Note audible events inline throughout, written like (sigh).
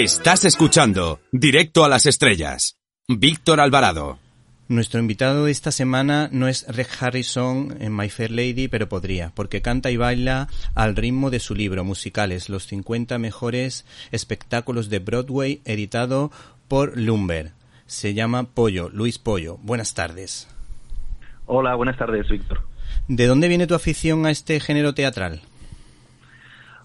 Estás escuchando Directo a las Estrellas. Víctor Alvarado. Nuestro invitado de esta semana no es Reg Harrison en My Fair Lady, pero podría, porque canta y baila al ritmo de su libro Musicales, los 50 mejores espectáculos de Broadway, editado por Lumber. Se llama Pollo, Luis Pollo. Buenas tardes. Hola, buenas tardes, Víctor. ¿De dónde viene tu afición a este género teatral?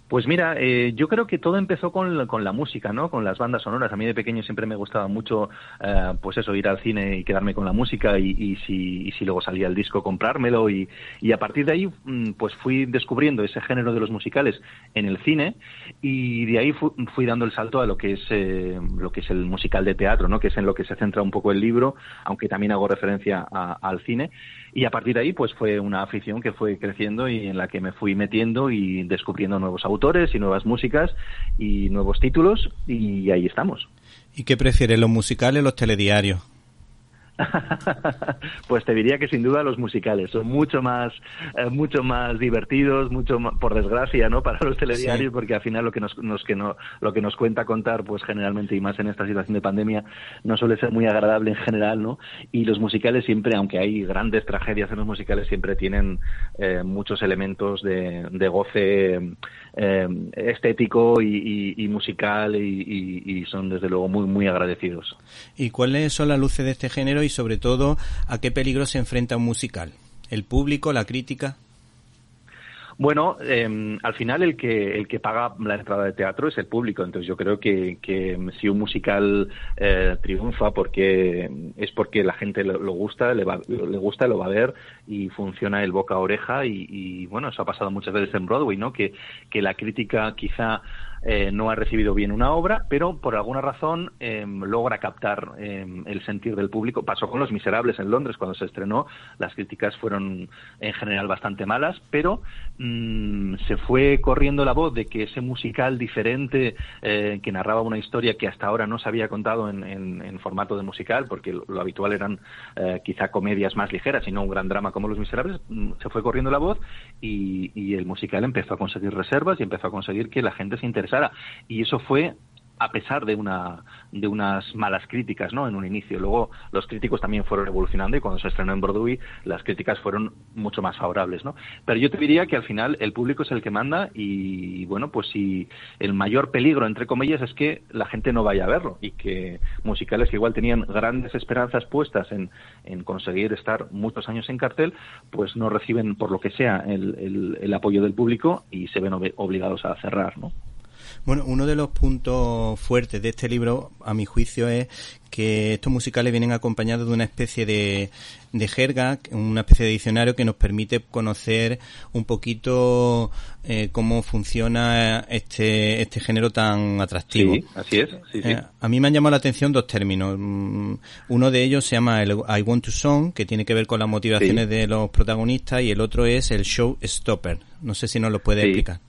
Pues mira, eh, yo creo que todo empezó con, la música, ¿no? Con las bandas sonoras. A mí de pequeño siempre me gustaba mucho, eh, pues eso, ir al cine y quedarme con la música y, y, si, y si, luego salía el disco, comprármelo. Y, y, a partir de ahí, mm, pues fui descubriendo ese género de los musicales en el cine y de ahí fui, fui dando el salto a lo que es eh, lo que es el musical de teatro, ¿no? Que es en lo que se centra un poco el libro, aunque también hago referencia a, al cine. Y a partir de ahí, pues fue una afición que fue creciendo y en la que me fui metiendo y descubriendo nuevos autores y nuevas músicas y nuevos títulos y ahí estamos. ¿Y qué prefieres, los musicales o los telediarios? (laughs) pues te diría que sin duda los musicales son mucho más eh, mucho más divertidos mucho más, por desgracia no (laughs) para los telediarios sí. porque al final lo que nos, nos, que no lo que nos cuenta contar pues generalmente y más en esta situación de pandemia no suele ser muy agradable en general no y los musicales siempre aunque hay grandes tragedias en los musicales siempre tienen eh, muchos elementos de, de goce eh, estético y, musical y, y, son desde luego muy muy agradecidos. Y cuáles son las luces de este género y sobre todo a qué peligro se enfrenta un musical el público la crítica bueno, eh, al final el que el que paga la entrada de teatro es el público, entonces yo creo que, que si un musical eh, triunfa porque es porque la gente lo, lo gusta, le, va, le gusta, lo va a ver y funciona el boca a oreja y, y, bueno, eso ha pasado muchas veces en Broadway, ¿no? Que, que la crítica quizá eh, no ha recibido bien una obra, pero por alguna razón eh, logra captar eh, el sentir del público. Pasó con Los Miserables en Londres cuando se estrenó. Las críticas fueron en general bastante malas, pero mmm, se fue corriendo la voz de que ese musical diferente eh, que narraba una historia que hasta ahora no se había contado en, formato de musical, porque lo, habitual eran eh, quizá comedias más ligeras y no un gran drama como Los Miserables, mmm, se fue corriendo la voz y, y el musical empezó a conseguir reservas y empezó a conseguir que la gente se interesara Y eso fue a pesar de una de unas malas críticas no en un inicio. Luego los críticos también fueron evolucionando y cuando se estrenó en Broadway las críticas fueron mucho más favorables no pero yo te diría que al final el público es el que manda y bueno pues si el mayor peligro entre comillas es que la gente no vaya a verlo y que musicales que igual tenían grandes esperanzas puestas en, en conseguir estar muchos años en cartel pues no reciben por lo que sea el, el apoyo del público y se ven obligados a cerrar no bueno, uno de los puntos fuertes de este libro, a mi juicio, es que estos musicales vienen acompañados de una especie de, de jerga, una especie de diccionario que nos permite conocer un poquito eh, cómo funciona este, este género tan atractivo. Sí, así es. Sí, sí. Eh, a mí me han llamado la atención dos términos. Uno de ellos se llama el I Want to Song, que tiene que ver con las motivaciones sí. de los protagonistas, y el otro es el Show Stopper. No sé si nos lo puede explicar.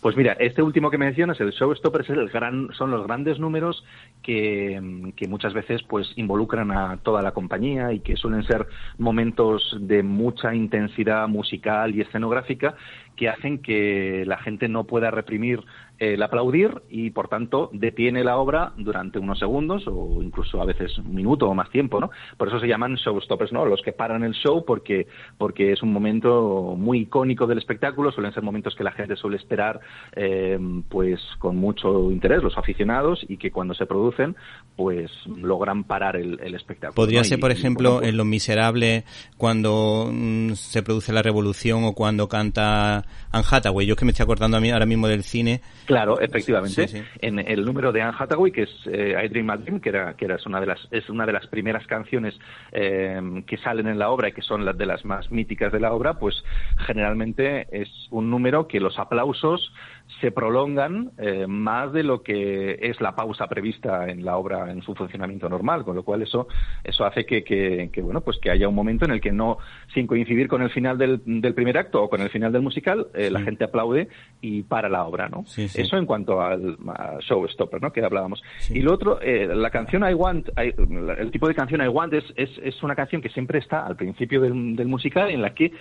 Pues mira, este último que mencionas, el showstopper, es el gran, son los grandes números que, que, muchas veces pues involucran a toda la compañía y que suelen ser momentos de mucha intensidad musical y escenográfica que hacen que la gente no pueda reprimir el aplaudir y por tanto detiene la obra durante unos segundos o incluso a veces un minuto o más tiempo, ¿no? Por eso se llaman showstoppers, ¿no? Los que paran el show porque porque es un momento muy icónico del espectáculo, suelen ser momentos que la gente suele esperar eh, pues con mucho interés los aficionados y que cuando se producen pues logran parar el, el espectáculo. Podría ¿no? ser, y, por ejemplo, en Los Miserables cuando mm, se produce la revolución o cuando canta Anne Hathaway. Yo es que me estoy acordando a mí ahora mismo del cine. Claro, efectivamente. Sí, sí. En el número de Anne Hathaway, que es eh, I Dream a Dream, que era, que era es una de las es una de las primeras canciones eh, que salen en la obra y que son las de las más míticas de la obra, pues generalmente es un número que los aplausos se prolongan eh, más de lo que es la pausa prevista en la obra en su funcionamiento normal, con lo cual eso eso hace que, que, que bueno pues que haya un momento en el que no sin coincidir con el final del, del primer acto o con el final del musical eh, sí. la gente aplaude y para la obra, ¿no? Sí, sí. Eso en cuanto al showstopper, ¿no? Que hablábamos. Y lo otro, eh, la canción I Want, I, el tipo de canción I Want es, es, es una canción que siempre está al principio del, del musical en la que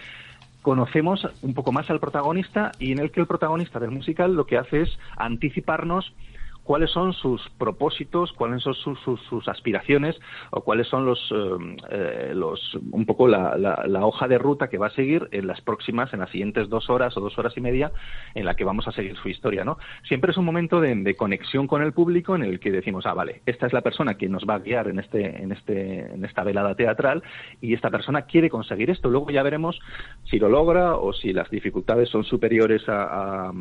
conocemos un poco más al protagonista y en el que el protagonista del musical lo que hace es anticiparnos cuáles son sus propósitos, cuáles son sus, sus, aspiraciones o cuáles son los, eh, los un poco la, la, hoja de ruta que va a seguir en las próximas, en las siguientes dos horas o dos horas y media en la que vamos a seguir su historia, ¿no? Siempre es un momento de, conexión con el público en el que decimos, ah, vale, esta es la persona que nos va a guiar en este, en este, en esta velada teatral y esta persona quiere conseguir esto. Luego ya veremos si lo logra o si las dificultades son superiores a,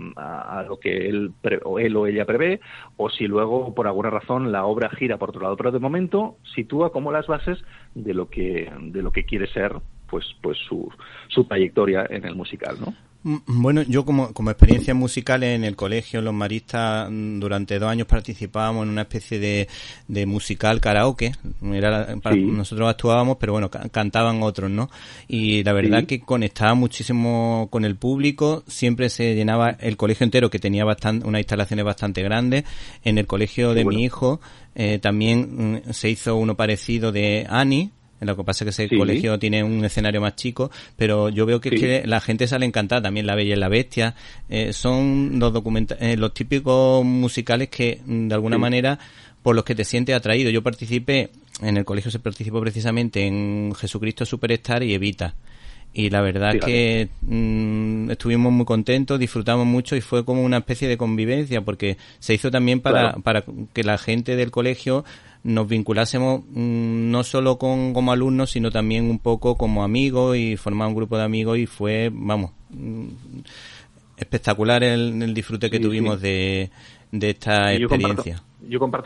lo que él, o él o ella prevé, o si luego, por alguna razón, la obra gira por otro lado. Pero de momento sitúa como las bases de lo que, de lo que quiere ser pues, pues su, su trayectoria en el musical, ¿no? Mm, bueno, yo como, como experiencia musical en el colegio, los maristas, mm, durante dos años participábamos en una especie de, de musical karaoke. Era Nosotros actuábamos, pero bueno, cantaban otros, ¿no? Y la verdad que conectaba muchísimo con el público. Siempre se llenaba el colegio entero, que tenía bastante, unas instalaciones bastante grandes. En el colegio de mi hijo eh, también mm, se hizo uno parecido de Annie lo que pasa es que ese colegio tiene un escenario más chico, pero yo veo que, la gente sale encantada. También La Bella y la Bestia. Eh, son los, eh, los típicos musicales que, mm, de alguna manera, por los que te sientes atraído. Yo participé, en el colegio se participó precisamente en Jesucristo Superstar y Evita y la verdad es que mm, estuvimos muy contentos, disfrutamos mucho y fue como una especie de convivencia porque se hizo también para, para que la gente del colegio nos vinculásemos mm, no solo con, como alumnos, sino también un poco como amigos y formar un grupo de amigos y fue, vamos, mm, espectacular el, el disfrute que tuvimos de, de esta experiencia yo comparto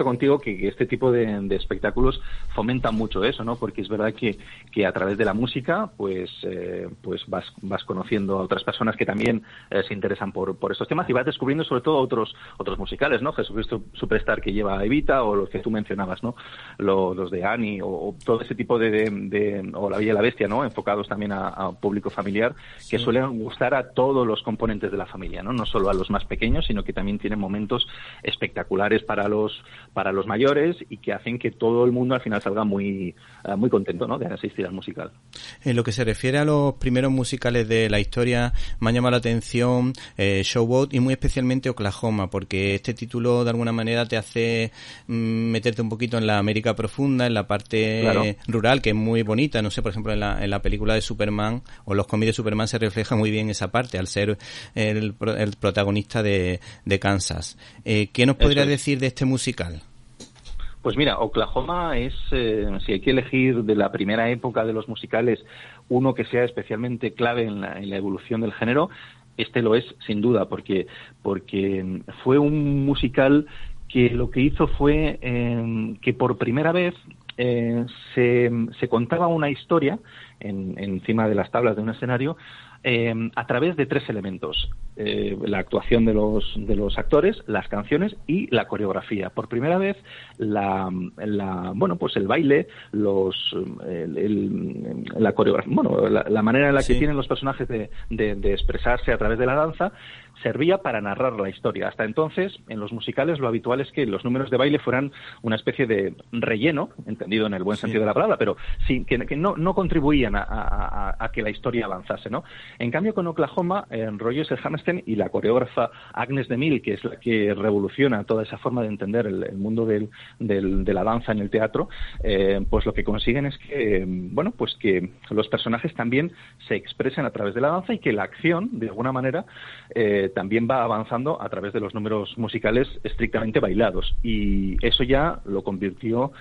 contigo que, este tipo de, espectáculos fomentan mucho eso, ¿no? Porque es verdad que, que a través de la música, pues, eh, pues vas, vas conociendo a otras personas que también eh, se interesan por, por estos temas y vas descubriendo sobre todo otros, otros musicales, ¿no? Jesucristo Superstar que lleva a Evita o los que tú mencionabas, ¿no? Los, de Annie o, todo ese tipo de, de, o La Bella y la Bestia, ¿no? Enfocados también a, público familiar que suelen gustar a todos los componentes de la familia, ¿no? No solo a los más pequeños, sino que también tienen momentos espectaculares para los para los mayores y que hacen que todo el mundo al final salga muy, eh, muy contento ¿no? de asistir al musical. En lo que se refiere a los primeros musicales de la historia, me ha llamado la atención eh, Showboat y muy especialmente Oklahoma, porque este título de alguna manera te hace mm, meterte un poquito en la América profunda, en la parte rural, que es muy bonita. No sé, por ejemplo, en la, en la película de Superman o los cómics de Superman se refleja muy bien esa parte, al ser el, el protagonista de, de Kansas. Eh, ¿Qué nos podría decir de este musical? Pues mira, Oklahoma es, eh, si hay que elegir de la primera época de los musicales, uno que sea especialmente clave en la, evolución del género, este lo es sin duda, porque, porque fue un musical que lo que hizo fue eh, que por primera vez eh, se, se, contaba una historia en, encima de las tablas de un escenario eh, a través de tres elementos. Eh, la actuación de los, de los actores, las canciones y la coreografía. Por primera vez, la, la bueno, pues el baile, los, el, la coreografía, bueno, la, manera en la que tienen los personajes de, de, expresarse a través de la danza servía para narrar la historia. Hasta entonces, en los musicales lo habitual es que los números de baile fueran una especie de relleno, entendido en el buen sentido de la palabra, pero sí, que, no, no, contribuían a, que la historia avanzase. ¿no? En cambio, con Oklahoma, en Rogers Hammerstein y la coreógrafa Agnes de Mille, que es la que revoluciona toda esa forma de entender el, mundo del, de la danza en el teatro, eh, pues lo que consiguen es que, bueno, pues que los personajes también se expresen a través de la danza y que la acción, de alguna manera, eh, también va avanzando a través de los números musicales estrictamente bailados. Y eso ya lo convirtió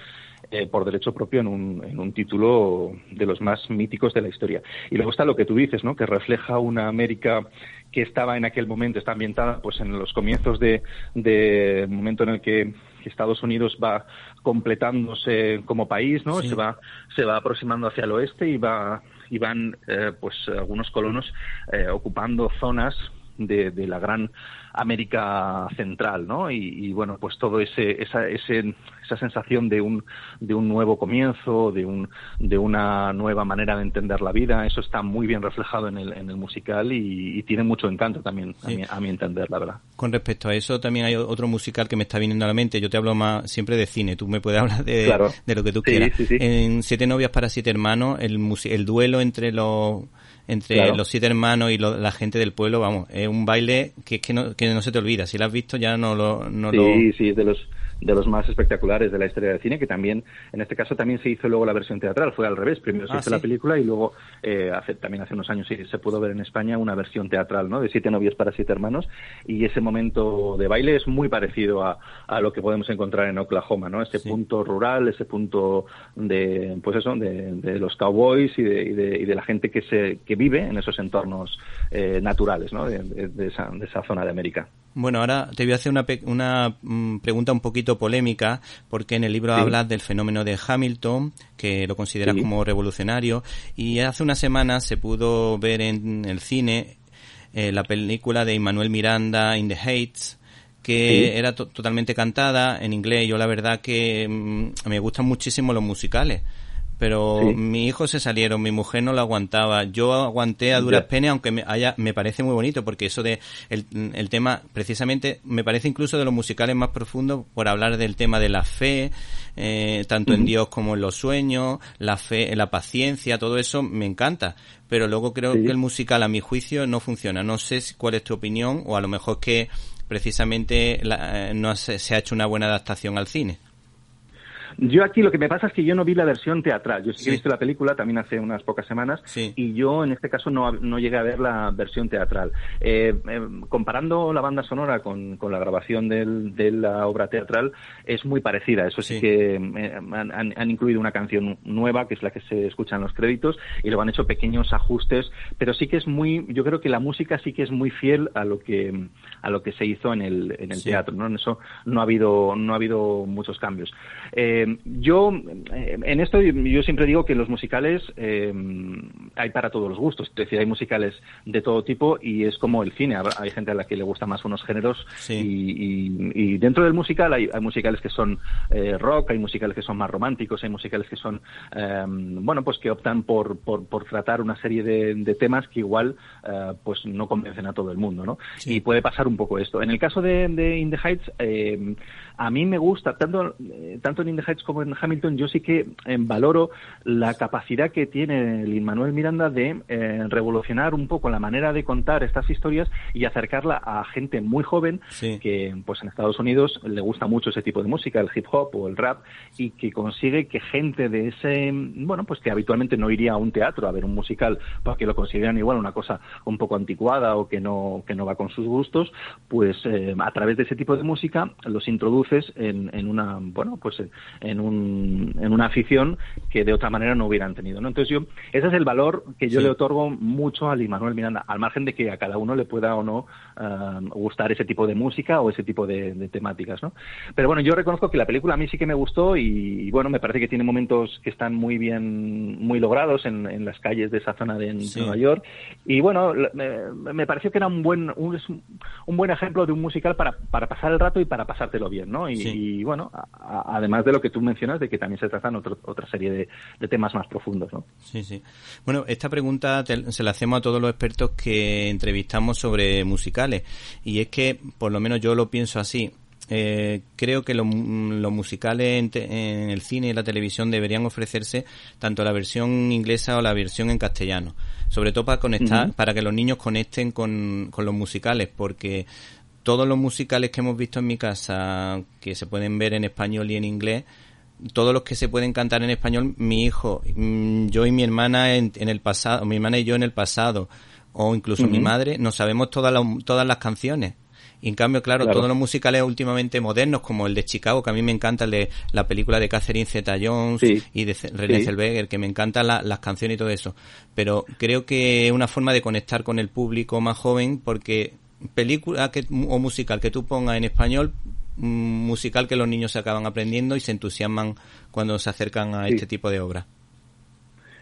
eh, por derecho propio en un, en un título de los más míticos de la historia. Y luego está lo que tú dices, ¿no? que refleja una América que estaba en aquel momento, está ambientada pues en los comienzos de, de momento en el que Estados Unidos va completándose como país, ¿no? Se va se va aproximando hacia el oeste y va y van eh, pues algunos colonos eh, ocupando zonas de, de la gran América Central, ¿no? Y, bueno, pues todo ese, esa, ese, esa sensación de un, de un nuevo comienzo, de, un, de una nueva manera de entender la vida, eso está muy bien reflejado en el, en el musical y, tiene mucho encanto también, a, mi, entender, la verdad. Con respecto a eso, también hay otro musical que me está viniendo a la mente. Yo te hablo más siempre de cine, tú me puedes hablar de, de lo que tú quieras. en Siete novias para siete hermanos, el, el duelo entre los entre los siete hermanos y la gente del pueblo, vamos, es un baile que es que no, que no se te olvida. Si lo has visto ya no lo... No sí, sí, es de los de los más espectaculares de la historia del cine, que también, en este caso, también se hizo luego la versión teatral, fue al revés, primero se ah, hizo la película y luego, eh, hace, también hace unos años sí, se pudo ver en España una versión teatral, ¿no? De siete novios para siete hermanos, y ese momento de baile es muy parecido a, a lo que podemos encontrar en Oklahoma, ¿no? Ese punto rural, ese punto de, pues eso, de, los cowboys y de, y de, la gente que se, que vive en esos entornos eh, naturales, ¿no? De, esa, de esa zona de América. Bueno, ahora te voy a hacer una, una mm, pregunta un poquito polémica, porque en el libro hablas del fenómeno de Hamilton, que lo consideras como revolucionario, y hace una semana se pudo ver en el cine eh, la película de Immanuel Miranda, In the Heights, que era totalmente cantada en inglés. Yo la verdad que mm, me gustan muchísimo los musicales pero mi hijo se salieron, mi mujer no lo aguantaba, yo aguanté a duras penas, aunque me, haya, me parece muy bonito, porque eso de el, el, tema, precisamente, me parece incluso de los musicales más profundos por hablar del tema de la fe, eh, tanto en Dios como en los sueños, la fe, la paciencia, todo eso me encanta, pero luego creo que el musical, a mi juicio, no funciona. No sé cuál es tu opinión, o a lo mejor que precisamente la, eh, no se, se ha hecho una buena adaptación al cine. Yo aquí lo que me pasa es que yo no vi la versión teatral. Yo sí que he visto la película también hace unas pocas semanas y yo en este caso no, no llegué a ver la versión teatral. Eh, eh, comparando la banda sonora con, con la grabación del, de la obra teatral es muy parecida. Eso sí, que eh, han, han, incluido una canción nueva que es la que se escucha en los créditos y lo han hecho pequeños ajustes, pero sí que es muy, yo creo que la música sí que es muy fiel a lo que a lo que se hizo en el, en el teatro. ¿no? En eso no ha habido no ha habido muchos cambios. Eh, yo, eh, en esto, yo siempre digo que los musicales eh, hay para todos los gustos. Es decir, hay musicales de todo tipo y es como el cine. Hay gente a la que le gusta más unos géneros y, dentro del musical hay, musicales que son eh, rock, hay musicales que son más románticos, hay musicales que son, bueno, pues que optan por, por, tratar una serie de, temas que igual pues no convencen a todo el mundo, ¿no? Y puede pasar un poco esto. En el caso de, de In the Heights, a mí me gusta, tanto, tanto en In the Heights como en Hamilton, yo sí que eh, valoro la capacidad que tiene el Manuel Miranda de eh, revolucionar un poco la manera de contar estas historias y acercarla a gente muy joven que pues en Estados Unidos le gusta mucho ese tipo de música, el hip hop o el rap, y que consigue que gente de ese, bueno, pues que habitualmente no iría a un teatro a ver un musical porque lo consideran igual una cosa un poco anticuada o que no, que no va con sus gustos, pues eh, a través de ese tipo de música los en, en una, bueno, pues en, un, en una afición que de otra manera no hubieran tenido. ¿no? Entonces yo, ese es el valor que yo le otorgo mucho al Immanuel Miranda, al margen de que a cada uno le pueda o no uh, gustar ese tipo de música o ese tipo de, de, temáticas. ¿no? Pero bueno, yo reconozco que la película a mí sí que me gustó y, bueno, me parece que tiene momentos que están muy bien, muy logrados en, en las calles de esa zona de Nueva York. Y bueno, me, me, pareció que era un buen, un, un, buen ejemplo de un musical para, para pasar el rato y para pasártelo bien. ¿no? Y, y bueno, a, además de lo que tú mencionas de que también se tratan otra serie de, temas más profundos, ¿no? Sí, sí. Bueno, esta pregunta se la hacemos a todos los expertos que entrevistamos sobre musicales. Y es que, por lo menos yo lo pienso así, eh, creo que los musicales en, el cine y la televisión deberían ofrecerse tanto la versión inglesa o la versión en castellano, sobre todo para conectar, para que los niños conecten con, con los musicales, porque todos los musicales que hemos visto en mi casa, que se pueden ver en español y en inglés, todos los que se pueden cantar en español, mi hijo, mm, yo y mi hermana en, el pasado, mi hermana y yo en el pasado, o incluso mi madre, no sabemos todas, las, todas las canciones. Y en cambio, claro, todos los musicales últimamente modernos, como el de Chicago, que a mí me encanta el de la película de Catherine Zeta Jones y de René Zellweger, que me encantan las canciones y todo eso. Pero creo que es una forma de conectar con el público más joven, porque película que, o musical que tú pongas en español, mm, musical que los niños se acaban aprendiendo y se entusiasman cuando se acercan a este tipo de obras.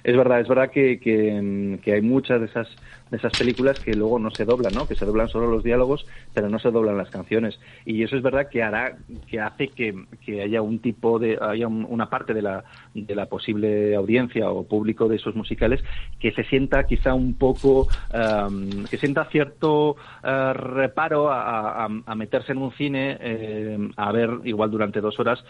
Es verdad, es verdad que, que, hay muchas de esas de esas películas que luego no se doblan, ¿no? Que se doblan solo los diálogos, pero no se doblan las canciones. Y eso es verdad que hará, que hace que, que haya un tipo de, haya una parte de la, de la posible audiencia o público de esos musicales que se sienta quizá un poco, um, que sienta cierto uh, reparo a, a, a, meterse en un cine eh, a ver igual durante dos horas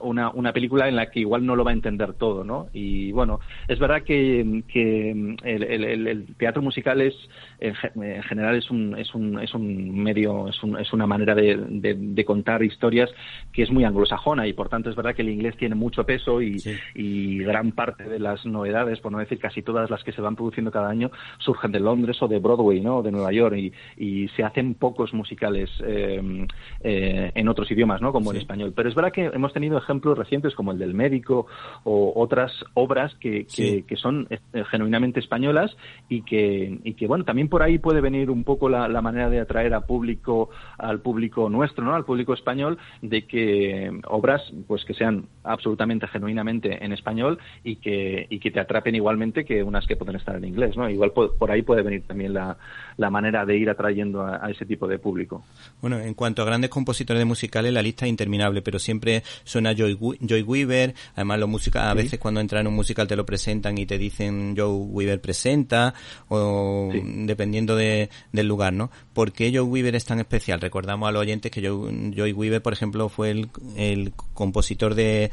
una, una película en la que igual no lo va a entender todo, ¿no? Y bueno, es verdad que, que el, el, el, teatro musical es, en, general, es un, es un, es un medio, es, un, es una manera de, de, de, contar historias que es muy anglosajona y por tanto es verdad que el inglés tiene mucho peso y, sí. y gran parte de las novedades, por no decir casi todas las que se van produciendo cada año, surgen de Londres o de Broadway, ¿no? De Nueva York y, y se hacen pocos musicales eh, eh, en otros idiomas, ¿no? Como sí. en español. Pero es verdad que hemos tenido ejemplos recientes como el del médico o otras obras que, sí. que son eh, genuinamente españolas y que, y que, bueno, también por ahí puede venir un poco la, la, manera de atraer a público, al público nuestro, ¿no? Al público español, de que obras, pues que sean absolutamente, genuinamente en español y que, y que te atrapen igualmente que unas que pueden estar en inglés, ¿no? Igual por, por ahí puede venir también la, la manera de ir atrayendo a, a, ese tipo de público. Bueno, en cuanto a grandes compositores de musicales, la lista es interminable, pero siempre suena Joy, Joy Weaver, además los músicos a sí. veces cuando entran en un musical te lo presentan y te dicen Joe Weaver presenta, o sí. dependiendo de, del lugar, ¿no? ¿Por qué Joe Weaver es tan especial? Recordamos a los oyentes que Joe, Joy Weaver, por ejemplo, fue el, el compositor de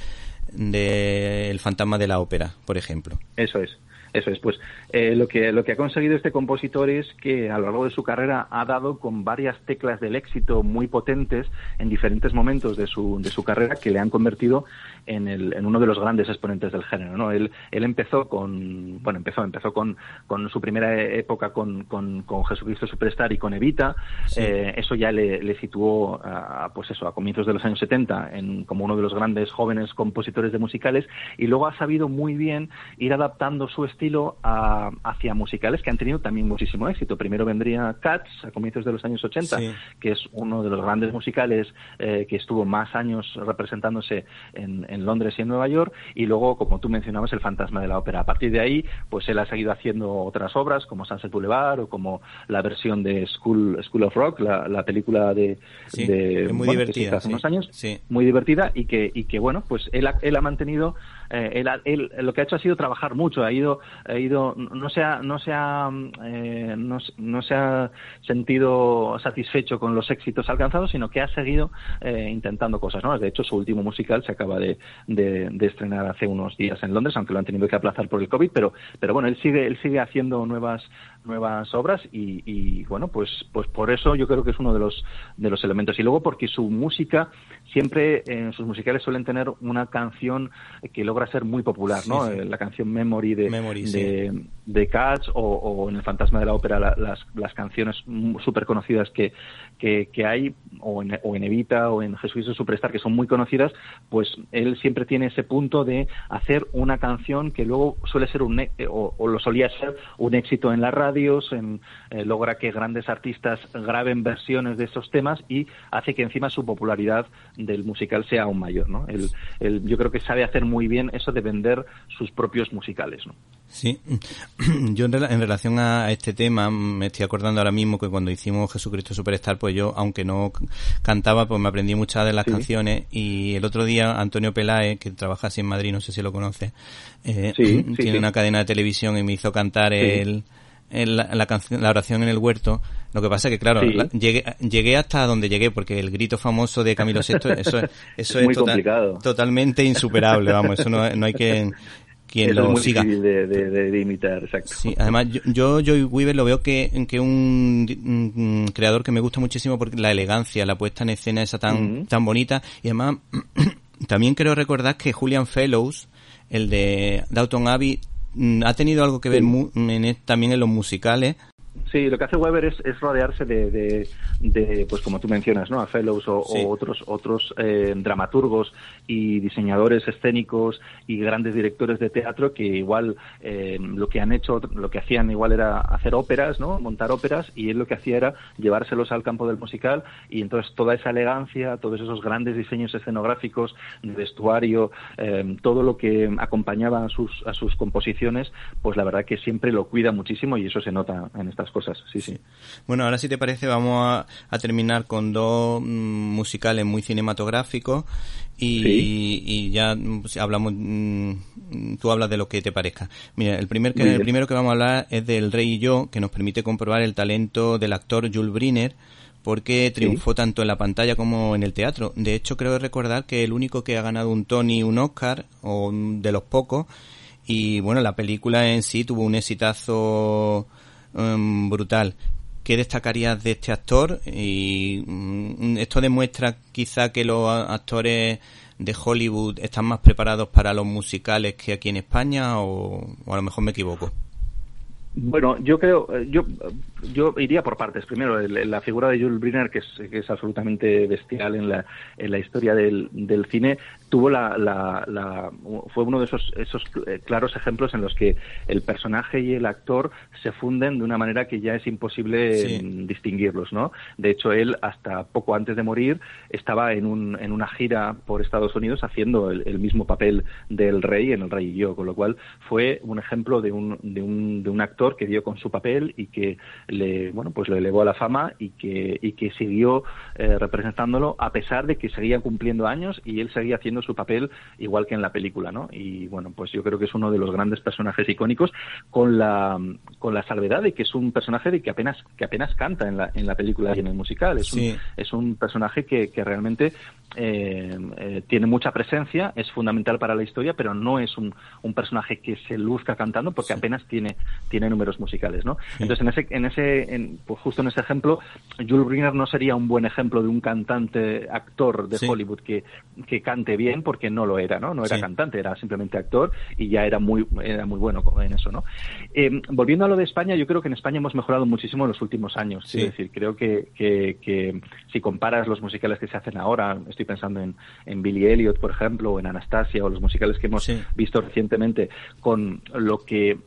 de El fantasma de la ópera, por ejemplo. Eso es. Eso es, pues eh, lo, que, lo que ha conseguido este compositor es que a lo largo de su carrera ha dado con varias teclas del éxito muy potentes en diferentes momentos de su, de su carrera que le han convertido en, el, en uno de los grandes exponentes del género. ¿no? Él, él empezó con, bueno, empezó, empezó con, con su primera época con, con, con Jesucristo Superstar y con Evita. Sí. Eh, eso ya le, le situó a, pues eso, a comienzos de los años 70 en, como uno de los grandes jóvenes compositores de musicales y luego ha sabido muy bien ir adaptando su estilo a, hacia musicales que han tenido también muchísimo éxito. Primero vendría Cats a comienzos de los años 80, sí. que es uno de los grandes musicales eh, que estuvo más años representándose en, en, Londres y en Nueva York, y luego, como tú mencionabas, El fantasma de la ópera. A partir de ahí, pues él ha seguido haciendo otras obras como Sunset Boulevard o como la versión de School, School of Rock, la, la película de... Sí, de muy bueno, divertida. hace unos años, muy divertida y que, y que bueno, pues él ha, él ha mantenido eh, él, él, lo que ha hecho ha sido trabajar mucho, ha ido, ido no se ha, no se ha, eh, no, no, se ha sentido satisfecho con los éxitos alcanzados, sino que ha seguido eh, intentando cosas nuevas. De hecho, su último musical se acaba de, de, de, estrenar hace unos días en Londres, aunque lo han tenido que aplazar por el COVID, pero, pero bueno, él sigue, él sigue haciendo nuevas, nuevas obras y, y bueno, pues, pues por eso yo creo que es uno de los, de los elementos. Y luego porque su música siempre en sus musicales suelen tener una canción que logra ser muy popular, ¿no? Sí, sí. La canción Memory de, Memory, de, Cats o, en El Fantasma de la Ópera la, las, las canciones súper conocidas que, que, hay, o en, o en Evita o en Jesucristo Superstar, que son muy conocidas, pues él siempre tiene ese punto de hacer una canción que luego suele ser un, o, o lo solía ser, un éxito en las radios, en, eh, logra que grandes artistas graben versiones de esos temas y hace que encima su popularidad del musical sea aún mayor, ¿no? Él, él, yo creo que sabe hacer muy bien eso de vender sus propios musicales, ¿no? Sí, (clears throat) yo en, en, relación a este tema me estoy acordando ahora mismo que cuando hicimos Jesucristo Superstar, pues yo, aunque no cantaba, pues me aprendí muchas de las sí. canciones y el otro día Antonio Peláez, que trabaja así en Madrid, no sé si lo conoce, eh, sí, (clears throat) tiene una cadena de televisión y me hizo cantar el la, la, canción, la oración en el huerto. Lo que pasa es que, claro, sí. la, llegué, llegué hasta donde llegué, porque el grito famoso de Camilo VI, eso, eso es, (laughs) total, totalmente insuperable, vamos, eso no, no hay que quien Eso lo es muy siga. De, de, de, de, imitar, exacto. Sí, además yo, yo Joy Weaver lo veo que, que un, un, creador que me gusta muchísimo porque la elegancia, la puesta en escena esa tan, uh -huh. tan bonita y además (clears throat) también creo recordar que Julian Fellows, el de Downton Abbey, Mm, ha tenido algo que ver sí. en, también en los musicales. Sí, lo que hace Weber es, es rodearse de, de, de, pues como tú mencionas, ¿no? A Fellows o, sí. o otros otros eh, dramaturgos y diseñadores escénicos y grandes directores de teatro que igual eh, lo que han hecho, lo que hacían igual era hacer óperas, ¿no? Montar óperas y él lo que hacía era llevárselos al campo del musical y entonces toda esa elegancia, todos esos grandes diseños escenográficos, de vestuario, eh, todo lo que acompañaba a sus a sus composiciones, pues la verdad que siempre lo cuida muchísimo y eso se nota en estas cosas, sí, sí. Bueno, ahora si te parece vamos a, terminar con dos mm, musicales muy cinematográficos y, ya pues, hablamos, mm, tú hablas de lo que te parezca. Mira, el, primer que, el primero que vamos a hablar es del Rey y yo, que nos permite comprobar el talento del actor Jules Briner, porque triunfó tanto en la pantalla como en el teatro. De hecho, creo recordar que el único que ha ganado un Tony y un Oscar, o de los pocos, y bueno, la película en sí tuvo un exitazo um, brutal. ¿Qué destacarías de este actor? Y mm, esto demuestra quizá que los actores de Hollywood están más preparados para los musicales que aquí en España o a lo mejor me equivoco. Bueno, yo creo, eh, yo, yo iría por partes. Primero, la figura de Jules Briner, que es, que es absolutamente bestial en la, en la historia del, del cine, tuvo la, la, fue uno de esos, esos eh, claros ejemplos en los que el personaje y el actor se funden de una manera que ya es imposible mm, distinguirlos, ¿no? De hecho, él hasta poco antes de morir estaba en, un, en una gira por Estados Unidos haciendo el, el mismo papel del rey en El Rey y yo, con lo cual fue un ejemplo de un, de un, de un actor que dio con su papel y que le, bueno, pues lo elevó a la fama y que, y que siguió eh, representándolo a pesar de que seguía cumpliendo años y él seguía haciendo su papel igual que en la película, ¿no? Y bueno, pues yo creo que es uno de los grandes personajes icónicos con la, con la salvedad de que es un personaje de que apenas, que apenas canta en la, en la película y en el musical. Es, un, es un personaje que, que realmente eh, eh, tiene mucha presencia, es fundamental para la historia, pero no es un, un personaje que se luzca cantando porque apenas tiene, tiene números musicales, ¿no? Entonces, en ese, en ese, pues justo en ese ejemplo, Jules Briner no sería un buen ejemplo de un cantante actor de Hollywood que, que cante bien, porque no lo era, ¿no? No era cantante, era simplemente actor y ya era muy, era muy bueno en eso, ¿no? Eh, volviendo a lo de España, yo creo que en España hemos mejorado muchísimo en los últimos años. Es decir, creo que, que, que, si comparas los musicales que se hacen ahora, estoy pensando en, en Billy Elliot, por ejemplo, o en Anastasia, o los musicales que hemos visto recientemente, con lo que eh,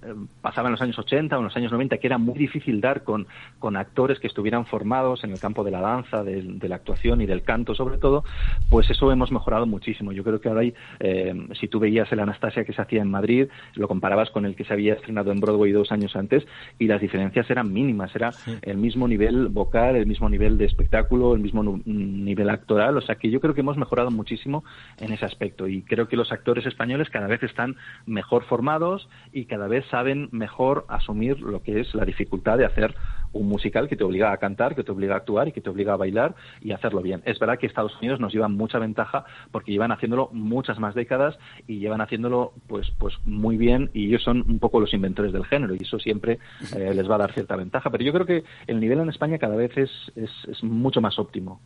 pasaba en los años 80, o en los años 90, que era muy difícil dar con, con actores que estuvieran formados en el campo de la danza, de, la actuación y del canto sobre todo, pues eso hemos mejorado muchísimo. Yo creo que ahora hay, eh, si tú veías el Anastasia que se hacía en Madrid, lo comparabas con el que se había estrenado en Broadway dos años antes y las diferencias eran mínimas, era el mismo nivel vocal, el mismo nivel de espectáculo, el mismo nivel actoral, o sea que yo creo que hemos mejorado muchísimo en ese aspecto. Y creo que los actores españoles cada vez están mejor formados y cada vez saben mejor asumir asumir lo que es la dificultad de hacer un musical que te obliga a cantar, que te obliga a actuar y que te obliga a bailar y hacerlo bien. Es verdad que Estados Unidos nos lleva mucha ventaja porque llevan haciéndolo muchas más décadas y llevan haciéndolo pues pues muy bien y ellos son un poco los inventores del género y eso siempre eh, les va a dar cierta ventaja. Pero yo creo que el nivel en España cada vez es, es, mucho más óptimo.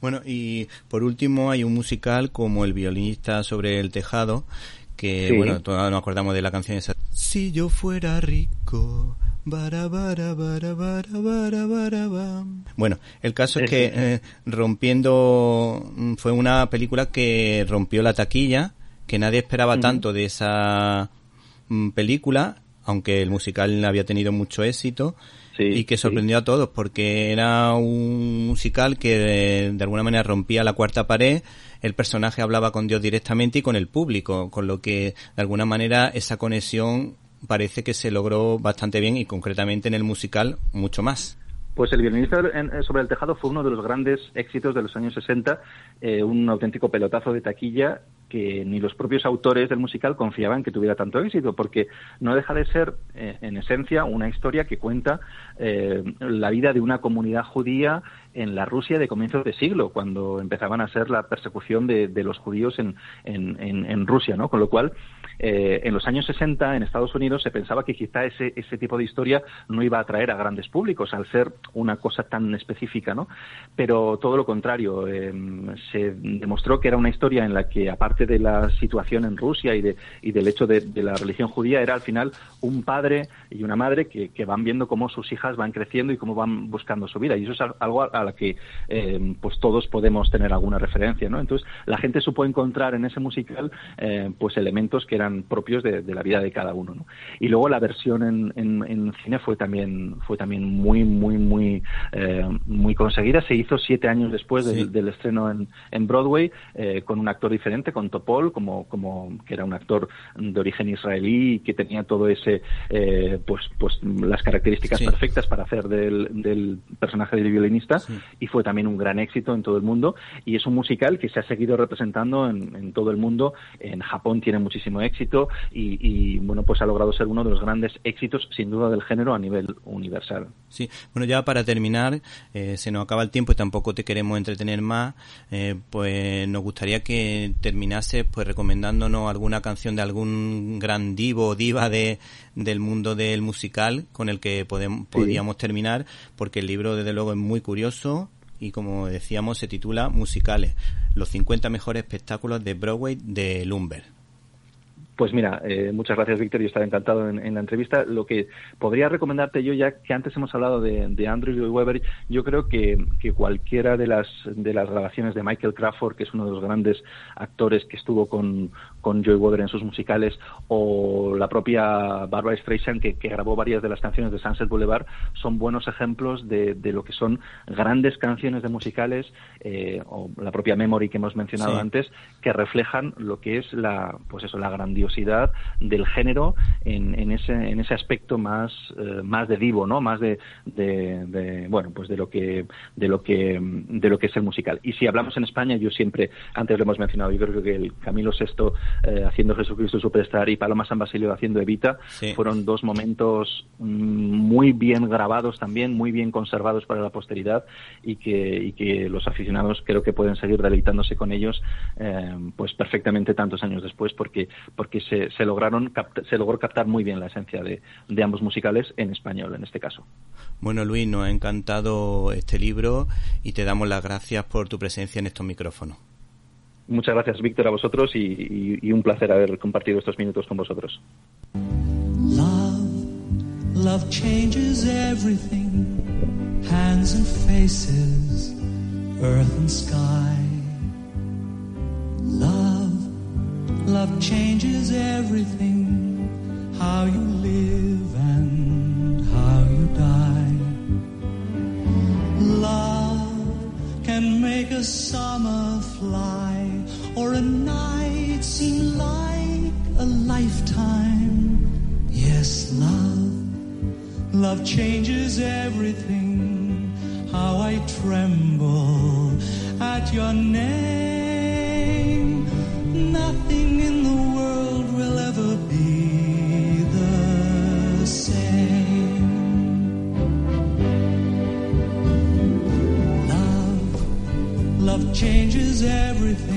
Bueno, y por último hay un musical como El violinista sobre el tejado, que bueno, todos nos acordamos de la canción esa. Si yo fuera rico. Bueno, el caso es que eh, rompiendo mm, fue una película que rompió la taquilla, que nadie esperaba tanto de esa mm, película, aunque el musical había tenido mucho éxito y que sorprendió a todos porque era un musical que de, alguna manera rompía la cuarta pared, el personaje hablaba con Dios directamente y con el público, con lo que de alguna manera esa conexión parece que se logró bastante bien y concretamente en el musical mucho más. Pues el violinista sobre el tejado fue uno de los grandes éxitos de los años 60, eh, un auténtico pelotazo de taquilla que ni los propios autores del musical confiaban que tuviera tanto éxito, porque no deja de ser, eh, en esencia, una historia que cuenta eh, la vida de una comunidad judía en la Rusia de comienzos de siglo, cuando empezaban a ser la persecución de, los judíos en, en, Rusia, ¿no? Con lo cual, eh, en los años 60 en Estados Unidos se pensaba que quizá ese, ese tipo de historia no iba a atraer a grandes públicos al ser una cosa tan específica, ¿no? Pero todo lo contrario, se demostró que era una historia en la que, aparte de la situación en Rusia y, de, y del hecho de, la religión judía era al final un padre y una madre que, van viendo cómo sus hijas van creciendo y cómo van buscando su vida. Y eso es algo a, la que eh, pues todos podemos tener alguna referencia. ¿no? Entonces la gente supo encontrar en ese musical eh, pues elementos que eran propios de, la vida de cada uno. ¿no? Y luego la versión en, en, cine fue también, fue también muy, muy, muy muy, muy conseguida. Se hizo siete años después del, estreno en, en Broadway con un actor diferente, con Topol, como, como que era un actor de origen israelí y que tenía todo ese, pues, pues las características perfectas para hacer del, del personaje del violinista y fue también un gran éxito en todo el mundo. Y es un musical que se ha seguido representando en, en todo el mundo. En Japón tiene muchísimo éxito y, bueno, pues ha logrado ser uno de los grandes éxitos sin duda del género a nivel universal. Sí, bueno, ya para terminar, eh, se nos acaba el tiempo y tampoco te queremos entretener más, eh, pues nos gustaría que terminase pues recomendándonos alguna canción de algún gran divo o diva de, del mundo del musical con el que podemos, podríamos terminar, porque el libro desde luego es muy curioso y como decíamos se titula Musicales, los 50 mejores espectáculos de Broadway de Lumber. Pues mira, eh, muchas gracias Víctor, yo estaba encantado en, la entrevista. Lo que podría recomendarte yo, ya que antes hemos hablado de, de Andrew Lloyd Webber, yo creo que, cualquiera de las, de las grabaciones de Michael Crawford, que es uno de los grandes actores que estuvo con, con Joy Webber en sus musicales, o la propia Barbara Streisand, que, grabó varias de las canciones de Sunset Boulevard, son buenos ejemplos de, lo que son grandes canciones de musicales, eh, o la propia Memory que hemos mencionado antes, que reflejan lo que es la, pues eso, la del género en, en, ese, en ese aspecto más, eh, más de divo, ¿no? Más de, de, bueno, pues de lo que, de lo que, de lo que es el musical. Y si hablamos en España, yo siempre, antes lo hemos mencionado, yo creo que el Camilo VI eh, haciendo Jesucristo Superstar y Paloma San Basilio haciendo Evita fueron dos momentos mm, muy bien grabados también, muy bien conservados para la posteridad y que, y que los aficionados creo que pueden seguir deleitándose con ellos eh, pues perfectamente tantos años después porque, porque se, lograron se logró captar muy bien la esencia de, ambos musicales en español en este caso. Bueno Luis, nos ha encantado este libro y te damos las gracias por tu presencia en estos micrófonos. Muchas gracias Víctor a vosotros y, un placer haber compartido estos minutos con vosotros. Love, changes everything, hands and faces, earth and sky. Love changes everything, how you live and how you die. Love can make a summer fly or a night seem like a lifetime. Yes, love, love changes everything, how I tremble at your name. Changes everything.